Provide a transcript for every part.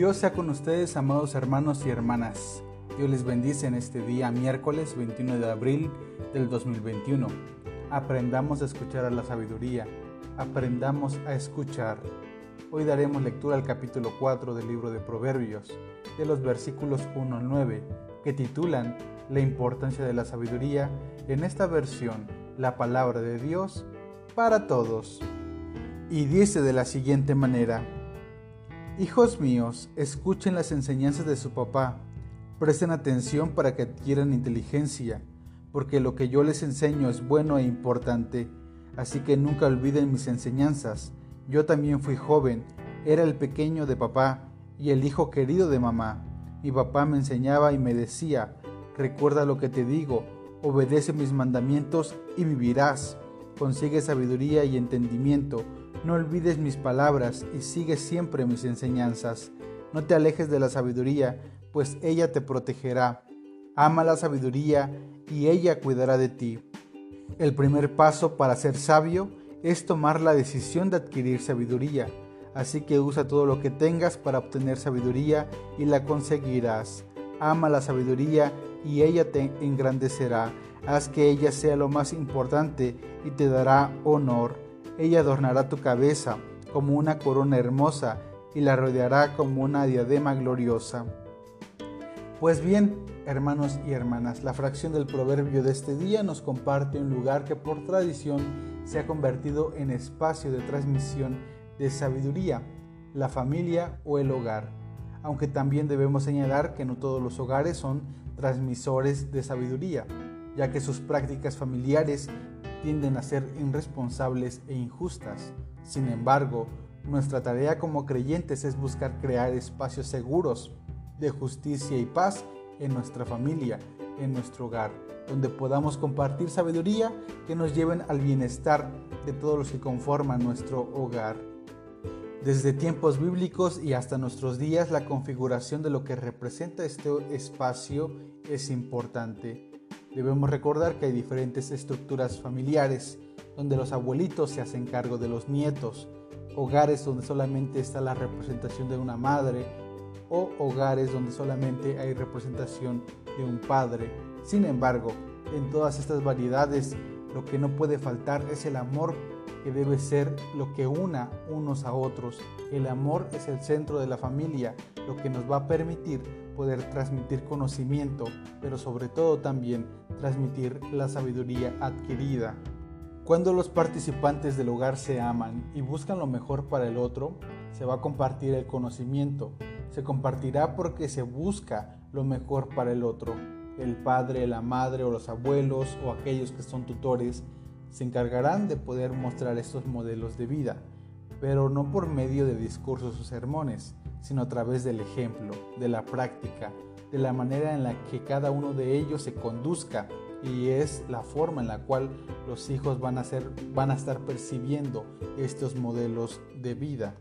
Dios sea con ustedes, amados hermanos y hermanas. Dios les bendice en este día, miércoles 21 de abril del 2021. Aprendamos a escuchar a la sabiduría, aprendamos a escuchar. Hoy daremos lectura al capítulo 4 del libro de Proverbios, de los versículos 1 al 9, que titulan La importancia de la sabiduría, en esta versión, la palabra de Dios para todos. Y dice de la siguiente manera, Hijos míos, escuchen las enseñanzas de su papá, presten atención para que adquieran inteligencia, porque lo que yo les enseño es bueno e importante, así que nunca olviden mis enseñanzas. Yo también fui joven, era el pequeño de papá y el hijo querido de mamá. Mi papá me enseñaba y me decía, recuerda lo que te digo, obedece mis mandamientos y vivirás. Consigue sabiduría y entendimiento no olvides mis palabras y sigue siempre mis enseñanzas. No te alejes de la sabiduría, pues ella te protegerá. Ama la sabiduría y ella cuidará de ti. El primer paso para ser sabio es tomar la decisión de adquirir sabiduría. Así que usa todo lo que tengas para obtener sabiduría y la conseguirás. Ama la sabiduría y ella te engrandecerá. Haz que ella sea lo más importante y te dará honor. Ella adornará tu cabeza como una corona hermosa y la rodeará como una diadema gloriosa. Pues bien, hermanos y hermanas, la fracción del proverbio de este día nos comparte un lugar que por tradición se ha convertido en espacio de transmisión de sabiduría, la familia o el hogar. Aunque también debemos señalar que no todos los hogares son transmisores de sabiduría, ya que sus prácticas familiares tienden a ser irresponsables e injustas. Sin embargo, nuestra tarea como creyentes es buscar crear espacios seguros de justicia y paz en nuestra familia, en nuestro hogar, donde podamos compartir sabiduría que nos lleven al bienestar de todos los que conforman nuestro hogar. Desde tiempos bíblicos y hasta nuestros días, la configuración de lo que representa este espacio es importante. Debemos recordar que hay diferentes estructuras familiares, donde los abuelitos se hacen cargo de los nietos, hogares donde solamente está la representación de una madre o hogares donde solamente hay representación de un padre. Sin embargo, en todas estas variedades, lo que no puede faltar es el amor que debe ser lo que una unos a otros. El amor es el centro de la familia, lo que nos va a permitir poder transmitir conocimiento, pero sobre todo también transmitir la sabiduría adquirida. Cuando los participantes del hogar se aman y buscan lo mejor para el otro, se va a compartir el conocimiento. Se compartirá porque se busca lo mejor para el otro. El padre, la madre o los abuelos o aquellos que son tutores se encargarán de poder mostrar estos modelos de vida, pero no por medio de discursos o sermones, sino a través del ejemplo, de la práctica, de la manera en la que cada uno de ellos se conduzca y es la forma en la cual los hijos van a, ser, van a estar percibiendo estos modelos de vida.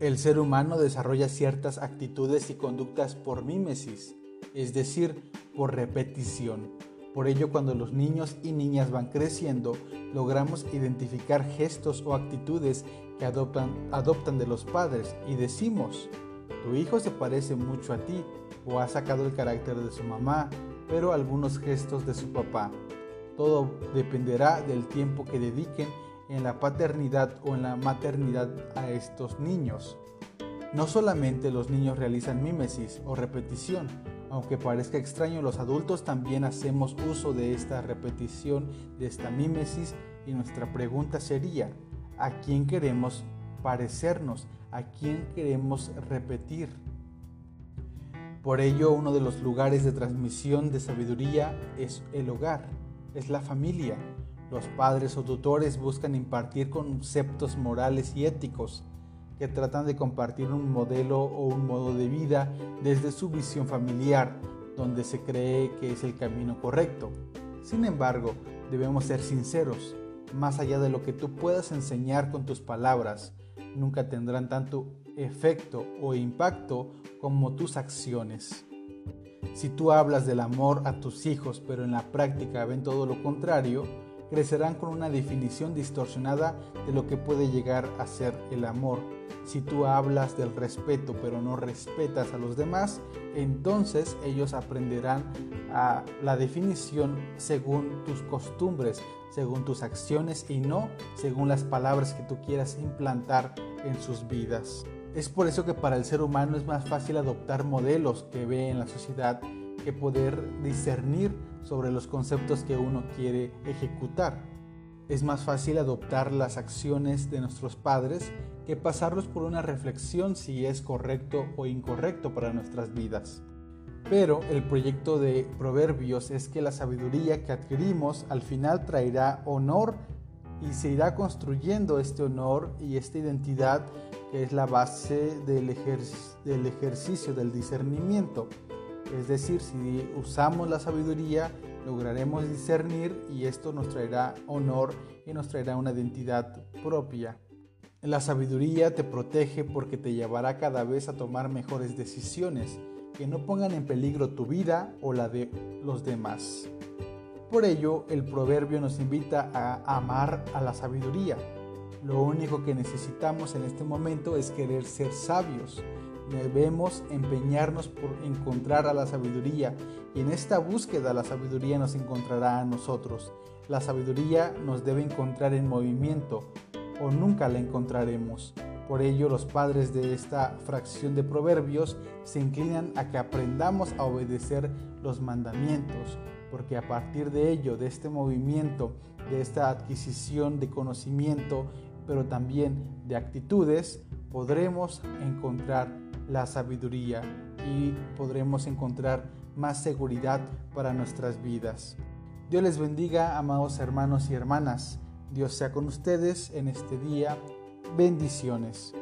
El ser humano desarrolla ciertas actitudes y conductas por mímesis, es decir, por repetición. Por ello, cuando los niños y niñas van creciendo, logramos identificar gestos o actitudes que adoptan, adoptan de los padres y decimos, tu hijo se parece mucho a ti o ha sacado el carácter de su mamá, pero algunos gestos de su papá. Todo dependerá del tiempo que dediquen en la paternidad o en la maternidad a estos niños. No solamente los niños realizan mímesis o repetición, aunque parezca extraño, los adultos también hacemos uso de esta repetición, de esta mímesis, y nuestra pregunta sería, ¿a quién queremos parecernos? a quién queremos repetir. Por ello, uno de los lugares de transmisión de sabiduría es el hogar, es la familia. Los padres o tutores buscan impartir conceptos morales y éticos que tratan de compartir un modelo o un modo de vida desde su visión familiar, donde se cree que es el camino correcto. Sin embargo, debemos ser sinceros, más allá de lo que tú puedas enseñar con tus palabras, nunca tendrán tanto efecto o impacto como tus acciones. Si tú hablas del amor a tus hijos pero en la práctica ven todo lo contrario, crecerán con una definición distorsionada de lo que puede llegar a ser el amor. Si tú hablas del respeto pero no respetas a los demás, entonces ellos aprenderán a la definición según tus costumbres, según tus acciones y no según las palabras que tú quieras implantar en sus vidas. Es por eso que para el ser humano es más fácil adoptar modelos que ve en la sociedad que poder discernir sobre los conceptos que uno quiere ejecutar. Es más fácil adoptar las acciones de nuestros padres que pasarlos por una reflexión si es correcto o incorrecto para nuestras vidas. Pero el proyecto de Proverbios es que la sabiduría que adquirimos al final traerá honor y se irá construyendo este honor y esta identidad que es la base del, del ejercicio del discernimiento. Es decir, si usamos la sabiduría, lograremos discernir y esto nos traerá honor y nos traerá una identidad propia. La sabiduría te protege porque te llevará cada vez a tomar mejores decisiones que no pongan en peligro tu vida o la de los demás. Por ello, el proverbio nos invita a amar a la sabiduría. Lo único que necesitamos en este momento es querer ser sabios. Debemos empeñarnos por encontrar a la sabiduría y en esta búsqueda la sabiduría nos encontrará a nosotros. La sabiduría nos debe encontrar en movimiento o nunca la encontraremos. Por ello los padres de esta fracción de proverbios se inclinan a que aprendamos a obedecer los mandamientos, porque a partir de ello, de este movimiento, de esta adquisición de conocimiento, pero también de actitudes, podremos encontrar la sabiduría y podremos encontrar más seguridad para nuestras vidas. Dios les bendiga, amados hermanos y hermanas. Dios sea con ustedes en este día. Bendiciones.